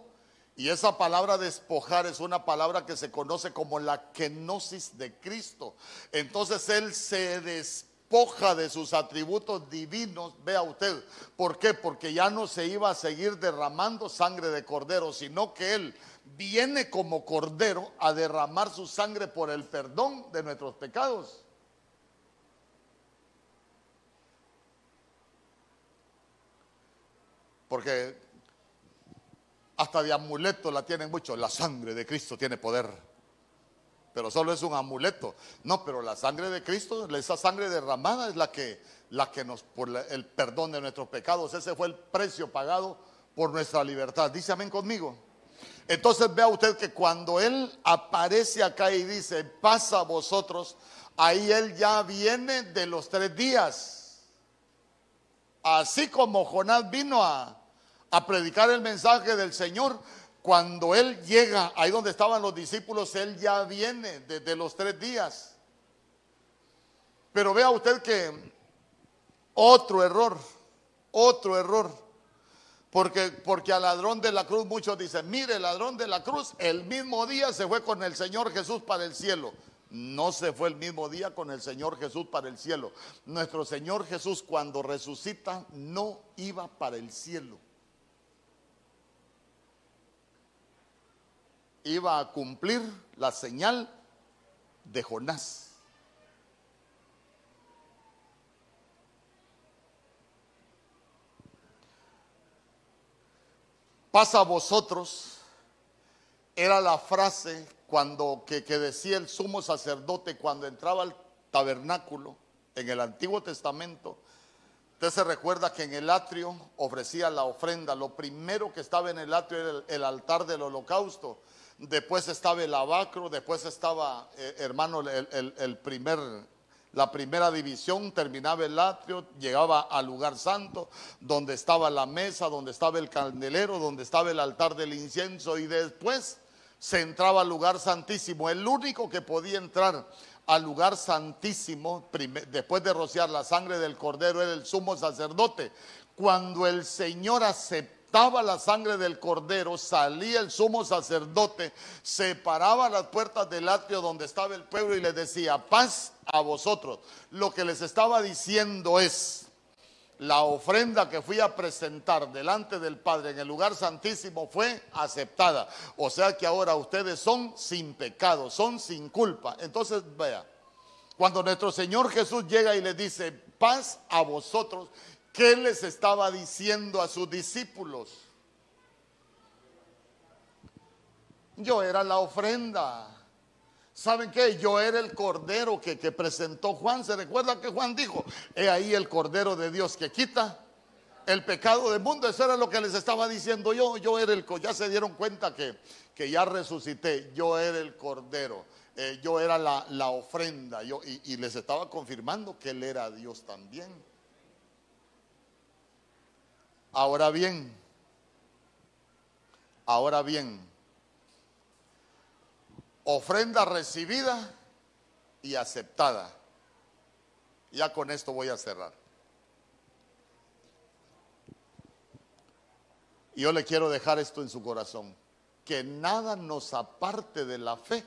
y esa palabra despojar es una palabra que se conoce como la kenosis de Cristo. Entonces Él se despoja de sus atributos divinos, vea usted. ¿Por qué? Porque ya no se iba a seguir derramando sangre de cordero, sino que Él viene como cordero a derramar su sangre por el perdón de nuestros pecados. Porque hasta de amuleto la tienen mucho. La sangre de Cristo tiene poder. Pero solo es un amuleto. No, pero la sangre de Cristo, esa sangre derramada es la que, la que nos, por el perdón de nuestros pecados, ese fue el precio pagado por nuestra libertad. Dice amén conmigo. Entonces vea usted que cuando Él aparece acá y dice, pasa a vosotros, ahí Él ya viene de los tres días. Así como Jonás vino a, a predicar el mensaje del Señor, cuando Él llega ahí donde estaban los discípulos, Él ya viene desde los tres días. Pero vea usted que otro error, otro error. Porque, porque al ladrón de la cruz muchos dicen, mire, el ladrón de la cruz el mismo día se fue con el Señor Jesús para el cielo. No se fue el mismo día con el Señor Jesús para el cielo. Nuestro Señor Jesús cuando resucita no iba para el cielo. iba a cumplir la señal de Jonás. Pasa a vosotros, era la frase cuando que, que decía el sumo sacerdote cuando entraba al tabernáculo en el Antiguo Testamento. Usted se recuerda que en el atrio ofrecía la ofrenda. Lo primero que estaba en el atrio era el altar del holocausto Después estaba el lavacro, después estaba, eh, hermano, el, el primer la primera división terminaba el atrio, llegaba al lugar santo, donde estaba la mesa, donde estaba el candelero, donde estaba el altar del incienso y después se entraba al lugar santísimo. El único que podía entrar al lugar santísimo después de rociar la sangre del cordero era el sumo sacerdote. Cuando el Señor aceptó la sangre del cordero, salía el sumo sacerdote, separaba las puertas del atrio donde estaba el pueblo y le decía, paz a vosotros. Lo que les estaba diciendo es, la ofrenda que fui a presentar delante del Padre en el lugar santísimo fue aceptada. O sea que ahora ustedes son sin pecado, son sin culpa. Entonces, vea, cuando nuestro Señor Jesús llega y le dice, paz a vosotros, ¿Qué les estaba diciendo a sus discípulos? Yo era la ofrenda. ¿Saben qué? Yo era el cordero que, presentó Juan. ¿Se recuerda que Juan dijo? He ahí el cordero de Dios que quita el pecado del mundo. Eso era lo que les estaba diciendo yo. Yo era el ya se dieron cuenta que, que ya resucité. Yo era el cordero. Eh, yo era la, ofrenda. Yo, y les estaba confirmando que Él era Dios también. Ahora bien, ahora bien, ofrenda recibida y aceptada. Ya con esto voy a cerrar. Yo le quiero dejar esto en su corazón, que nada nos aparte de la fe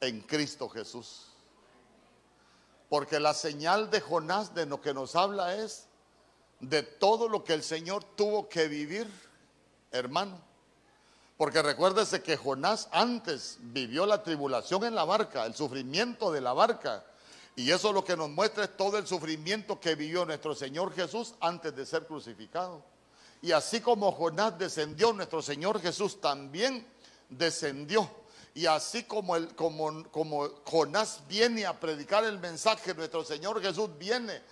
en Cristo Jesús. Porque la señal de Jonás de lo que nos habla es de todo lo que el Señor tuvo que vivir, hermano. Porque recuérdese que Jonás antes vivió la tribulación en la barca, el sufrimiento de la barca. Y eso lo que nos muestra es todo el sufrimiento que vivió nuestro Señor Jesús antes de ser crucificado. Y así como Jonás descendió, nuestro Señor Jesús también descendió. Y así como, el, como, como Jonás viene a predicar el mensaje, nuestro Señor Jesús viene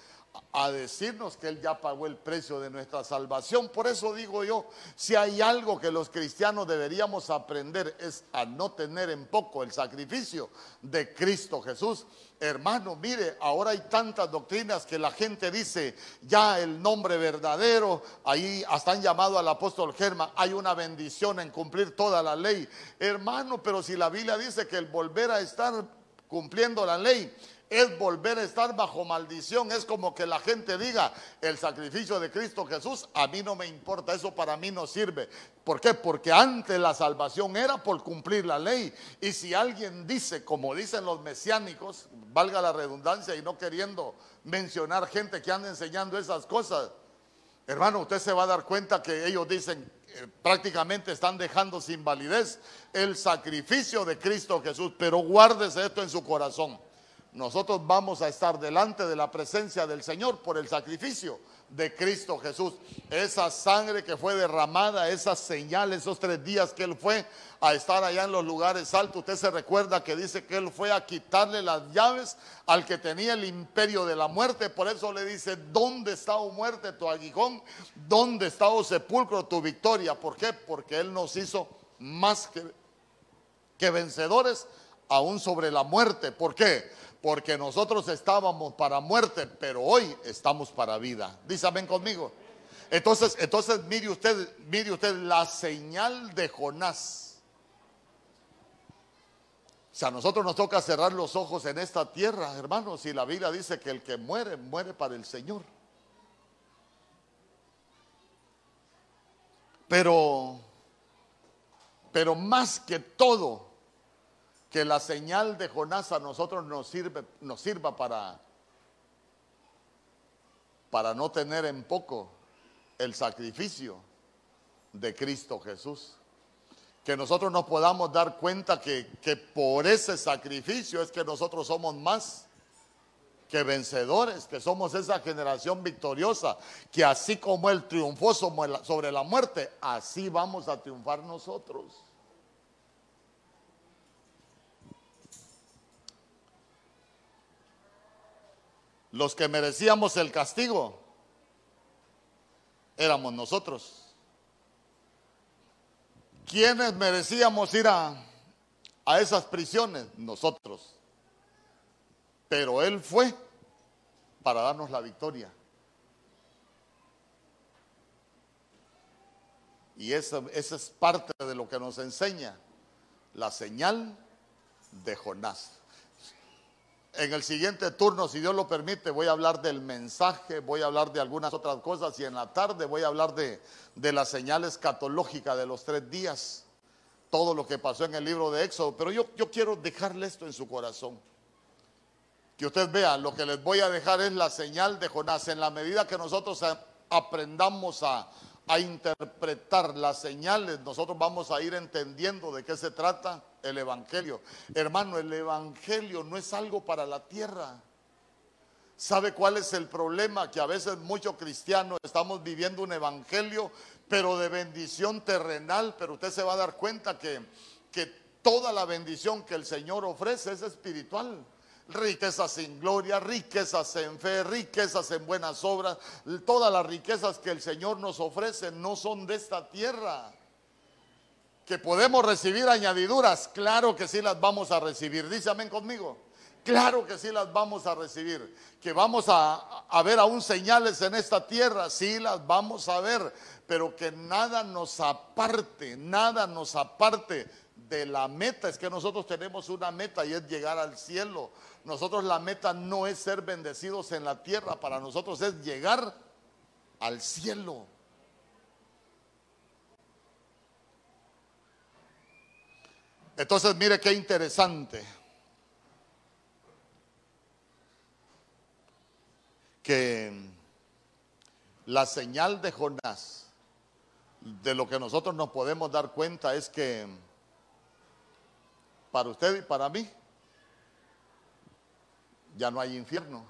a decirnos que Él ya pagó el precio de nuestra salvación. Por eso digo yo, si hay algo que los cristianos deberíamos aprender es a no tener en poco el sacrificio de Cristo Jesús. Hermano, mire, ahora hay tantas doctrinas que la gente dice, ya el nombre verdadero, ahí hasta han llamado al apóstol Germa, hay una bendición en cumplir toda la ley. Hermano, pero si la Biblia dice que el volver a estar cumpliendo la ley es volver a estar bajo maldición. Es como que la gente diga, el sacrificio de Cristo Jesús, a mí no me importa, eso para mí no sirve. ¿Por qué? Porque antes la salvación era por cumplir la ley. Y si alguien dice, como dicen los mesiánicos, valga la redundancia y no queriendo mencionar gente que anda enseñando esas cosas, hermano, usted se va a dar cuenta que ellos dicen, eh, prácticamente están dejando sin validez el sacrificio de Cristo Jesús. Pero guárdese esto en su corazón nosotros vamos a estar delante de la presencia del Señor por el sacrificio de Cristo Jesús. Esa sangre que fue derramada, esa señal, esos tres días que Él fue a estar allá en los lugares altos. Usted se recuerda que dice que Él fue a quitarle las llaves al que tenía el imperio de la muerte. Por eso le dice, ¿dónde está, oh muerte, tu aguijón? ¿Dónde está, oh sepulcro, tu victoria? ¿Por qué? Porque Él nos hizo más que, que vencedores aún sobre la muerte. ¿Por qué? Porque nosotros estábamos para muerte, pero hoy estamos para vida. Dice conmigo. Entonces, entonces mire usted, mire usted la señal de Jonás. O sea, a nosotros nos toca cerrar los ojos en esta tierra, hermanos, y la Biblia dice que el que muere, muere para el Señor. Pero, pero más que todo, que la señal de Jonás a nosotros nos, sirve, nos sirva para, para no tener en poco el sacrificio de Cristo Jesús. Que nosotros nos podamos dar cuenta que, que por ese sacrificio es que nosotros somos más que vencedores, que somos esa generación victoriosa, que así como Él triunfó sobre la muerte, así vamos a triunfar nosotros. Los que merecíamos el castigo éramos nosotros. ¿Quiénes merecíamos ir a, a esas prisiones? Nosotros. Pero Él fue para darnos la victoria. Y esa, esa, es parte de lo que nos enseña la señal de Jonás. En el siguiente turno, si Dios lo permite, voy a hablar del mensaje, voy a hablar de algunas otras cosas y en la tarde voy a hablar de, de la señal escatológica de los tres días, todo lo que pasó en el libro de Éxodo. Pero yo, yo quiero dejarle esto en su corazón. Que usted vea, lo que les voy a dejar es la señal de Jonás. En la medida que nosotros aprendamos a, a interpretar las señales, nosotros vamos a ir entendiendo de qué se trata el Evangelio. Hermano, el Evangelio no es algo para la tierra. ¿Sabe cuál es el problema? Que a veces muchos cristianos estamos viviendo un Evangelio, pero de bendición terrenal, pero usted se va a dar cuenta que, que toda la bendición que el Señor ofrece es espiritual riquezas en gloria, riquezas en fe, riquezas en buenas obras. Todas las riquezas que el Señor nos ofrece no son de esta tierra. Que podemos recibir añadiduras, claro que sí las vamos a recibir. Dice amén conmigo. Claro que sí las vamos a recibir. Que vamos a, a ver aún señales en esta tierra, sí las vamos a ver. Pero que nada nos aparte, nada nos aparte de la meta. Es que nosotros tenemos una meta y es llegar al cielo. Nosotros la meta no es ser bendecidos en la tierra, para nosotros es llegar al cielo. Entonces mire qué interesante. Que la señal de Jonás, de lo que nosotros nos podemos dar cuenta es que para usted y para mí, ya no hay infierno.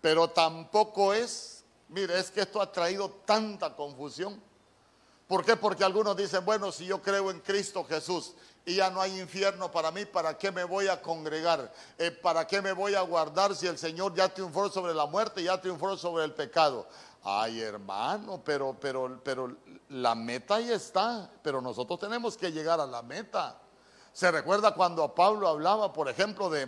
Pero tampoco es, mire, es que esto ha traído tanta confusión. ¿Por qué? Porque algunos dicen, bueno, si yo creo en Cristo Jesús y ya no hay infierno para mí, ¿para qué me voy a congregar? Eh, ¿Para qué me voy a guardar si el Señor ya triunfó sobre la muerte, ya triunfó sobre el pecado? Ay, hermano, pero, pero, pero la meta ahí está, pero nosotros tenemos que llegar a la meta. Se recuerda cuando Pablo hablaba, por ejemplo, de,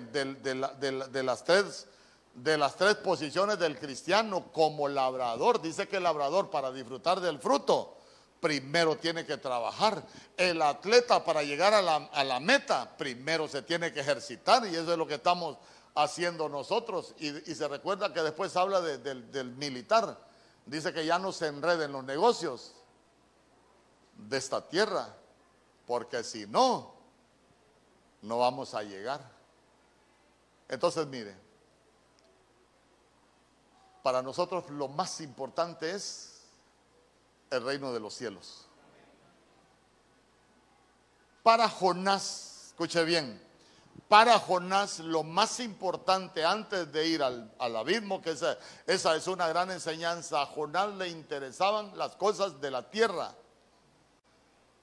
las tres, de las tres posiciones del cristiano como labrador. Dice que el labrador para disfrutar del fruto primero tiene que trabajar. El atleta para llegar a la, meta primero se tiene que ejercitar y eso es lo que estamos haciendo nosotros. Y, se recuerda que después habla del militar. Dice que ya no se enreden los negocios de esta tierra, porque si no, no vamos a llegar. Entonces, mire, para nosotros lo más importante es el reino de los cielos. Para Jonás, escuche bien, para Jonás lo más importante antes de ir al, abismo, que esa, esa es una gran enseñanza, a Jonás le interesaban las cosas de la tierra.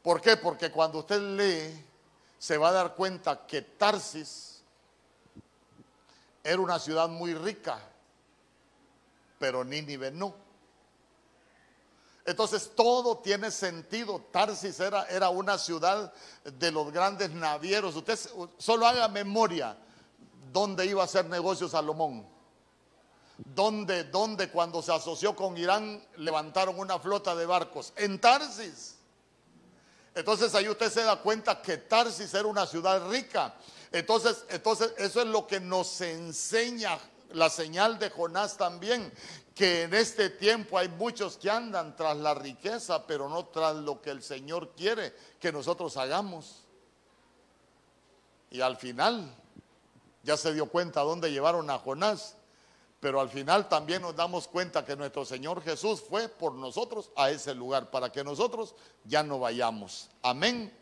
¿Por qué? Porque cuando usted lee se va a dar cuenta que Tarsis era una ciudad muy rica, pero Nínive no. Entonces todo tiene sentido. Tarsis era, era una ciudad de los grandes navieros. Usted solo haga memoria dónde iba a hacer negocio Salomón. Donde, donde cuando se asoció con Irán levantaron una flota de barcos. En Tarsis. Entonces ahí usted se da cuenta que Tarsis era una ciudad rica. Entonces, entonces eso es lo que nos enseña la señal de Jonás también, que en este tiempo hay muchos que andan tras la riqueza, pero no tras lo que el Señor quiere que nosotros hagamos. Y al final ya se dio cuenta dónde llevaron a Jonás. Pero al final también nos damos cuenta que nuestro Señor Jesús fue por nosotros a ese lugar para que nosotros ya no vayamos. Amén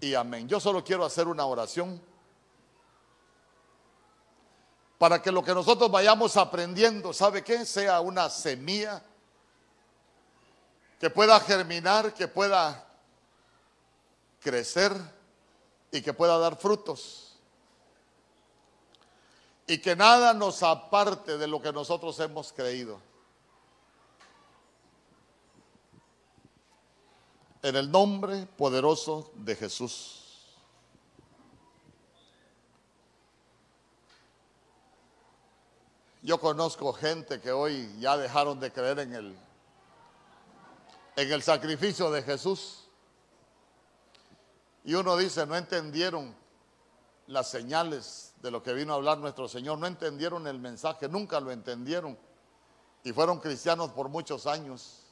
y amén. Yo solo quiero hacer una oración para que lo que nosotros vayamos aprendiendo, ¿sabe qué? Sea una semilla que pueda germinar, que pueda crecer y que pueda dar frutos. Y que nada nos aparte de lo que nosotros hemos creído. En el nombre poderoso de Jesús. Yo conozco gente que hoy ya dejaron de creer en el, en el sacrificio de Jesús. Y uno dice, no entendieron las señales de lo que vino a hablar nuestro Señor, no entendieron el mensaje, nunca lo entendieron. Y fueron cristianos por muchos años.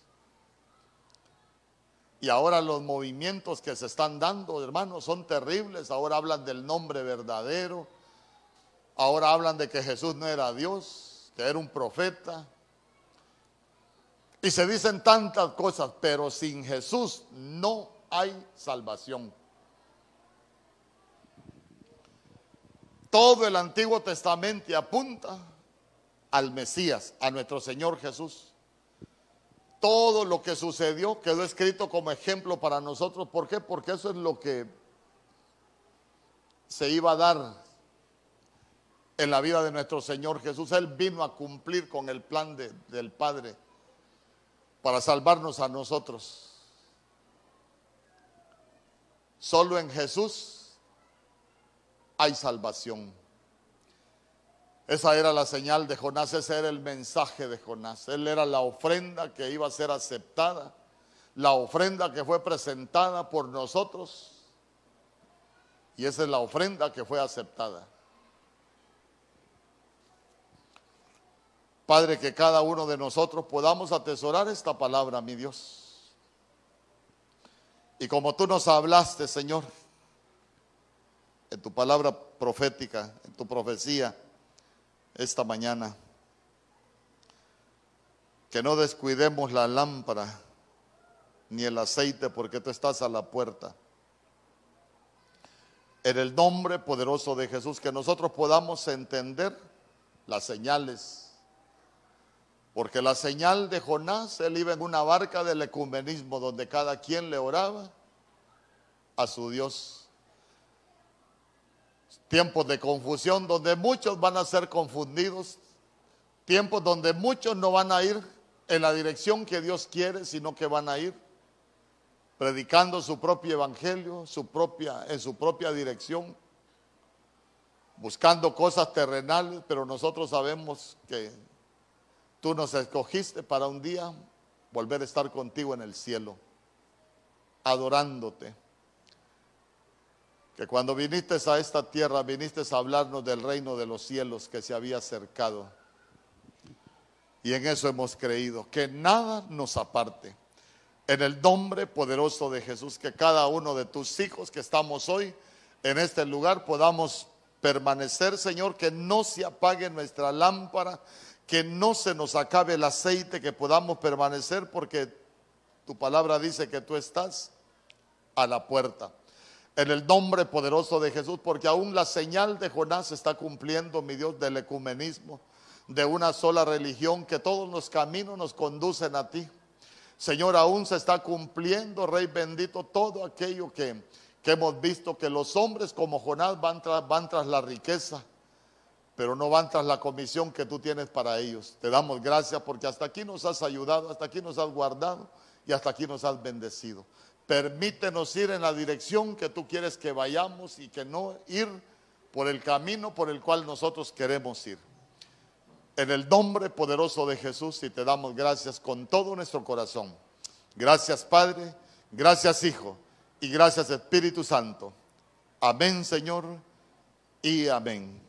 Y ahora los movimientos que se están dando, hermanos, son terribles. Ahora hablan del nombre verdadero Ahora hablan de que Jesús no era Dios, era un profeta. Y se dicen tantas cosas, pero sin Jesús no hay salvación. Todo el Antiguo Testamento apunta al Mesías, a nuestro Señor Jesús. Todo lo que sucedió quedó escrito como ejemplo para nosotros. ¿Por qué? Porque eso es lo que se iba a dar en la vida de nuestro Señor Jesús. Él vino a cumplir con el plan del Padre para salvarnos a nosotros. Solo en Jesús hay salvación. Esa era la señal de Jonás, ese era el mensaje de Jonás. Él era la ofrenda que iba a ser aceptada, la ofrenda que fue presentada por nosotros. Y esa es la ofrenda que fue aceptada. Padre, que cada uno de nosotros podamos atesorar esta palabra, mi Dios. Y como tú nos hablaste, Señor, en tu palabra profética, en tu profecía, esta mañana, que no descuidemos la lámpara ni el aceite porque tú estás a la puerta. En el nombre poderoso de Jesús, que nosotros podamos entender las señales porque la señal de Jonás, él iba en una barca del ecumenismo donde cada quien le oraba a su Dios. Tiempos de confusión donde muchos van a ser confundidos. Tiempos donde muchos no van a ir en la dirección que Dios quiere, sino que van a ir predicando su propio evangelio, su propia, en su propia dirección, buscando cosas terrenales, pero nosotros sabemos que Tú nos escogiste para un día volver a estar contigo en el cielo, adorándote. Que cuando viniste a esta tierra, viniste a hablarnos del reino de los cielos que se había acercado. Y en eso hemos creído, que nada nos aparte. En el nombre poderoso de Jesús, que cada uno de tus hijos que estamos hoy en este lugar podamos permanecer, Señor, que no se apague nuestra lámpara, que no se nos acabe el aceite, que podamos permanecer, porque tu palabra dice que tú estás a la puerta. En el nombre poderoso de Jesús, porque aún la señal de Jonás está cumpliendo, mi Dios, del ecumenismo, de una sola religión, que todos los caminos nos conducen a ti. Señor, aún se está cumpliendo, Rey bendito, todo aquello que, que hemos visto, que los hombres como Jonás van, van tras la riqueza pero no van tras la comisión que tú tienes para ellos. Te damos gracias porque hasta aquí nos has ayudado, hasta aquí nos has guardado y hasta aquí nos has bendecido. Permítenos ir en la dirección que tú quieres que vayamos y que no ir por el camino por el cual nosotros queremos ir. En el nombre poderoso de Jesús y te damos gracias con todo nuestro corazón. Gracias Padre, gracias Hijo y gracias Espíritu Santo. Amén Señor y amén.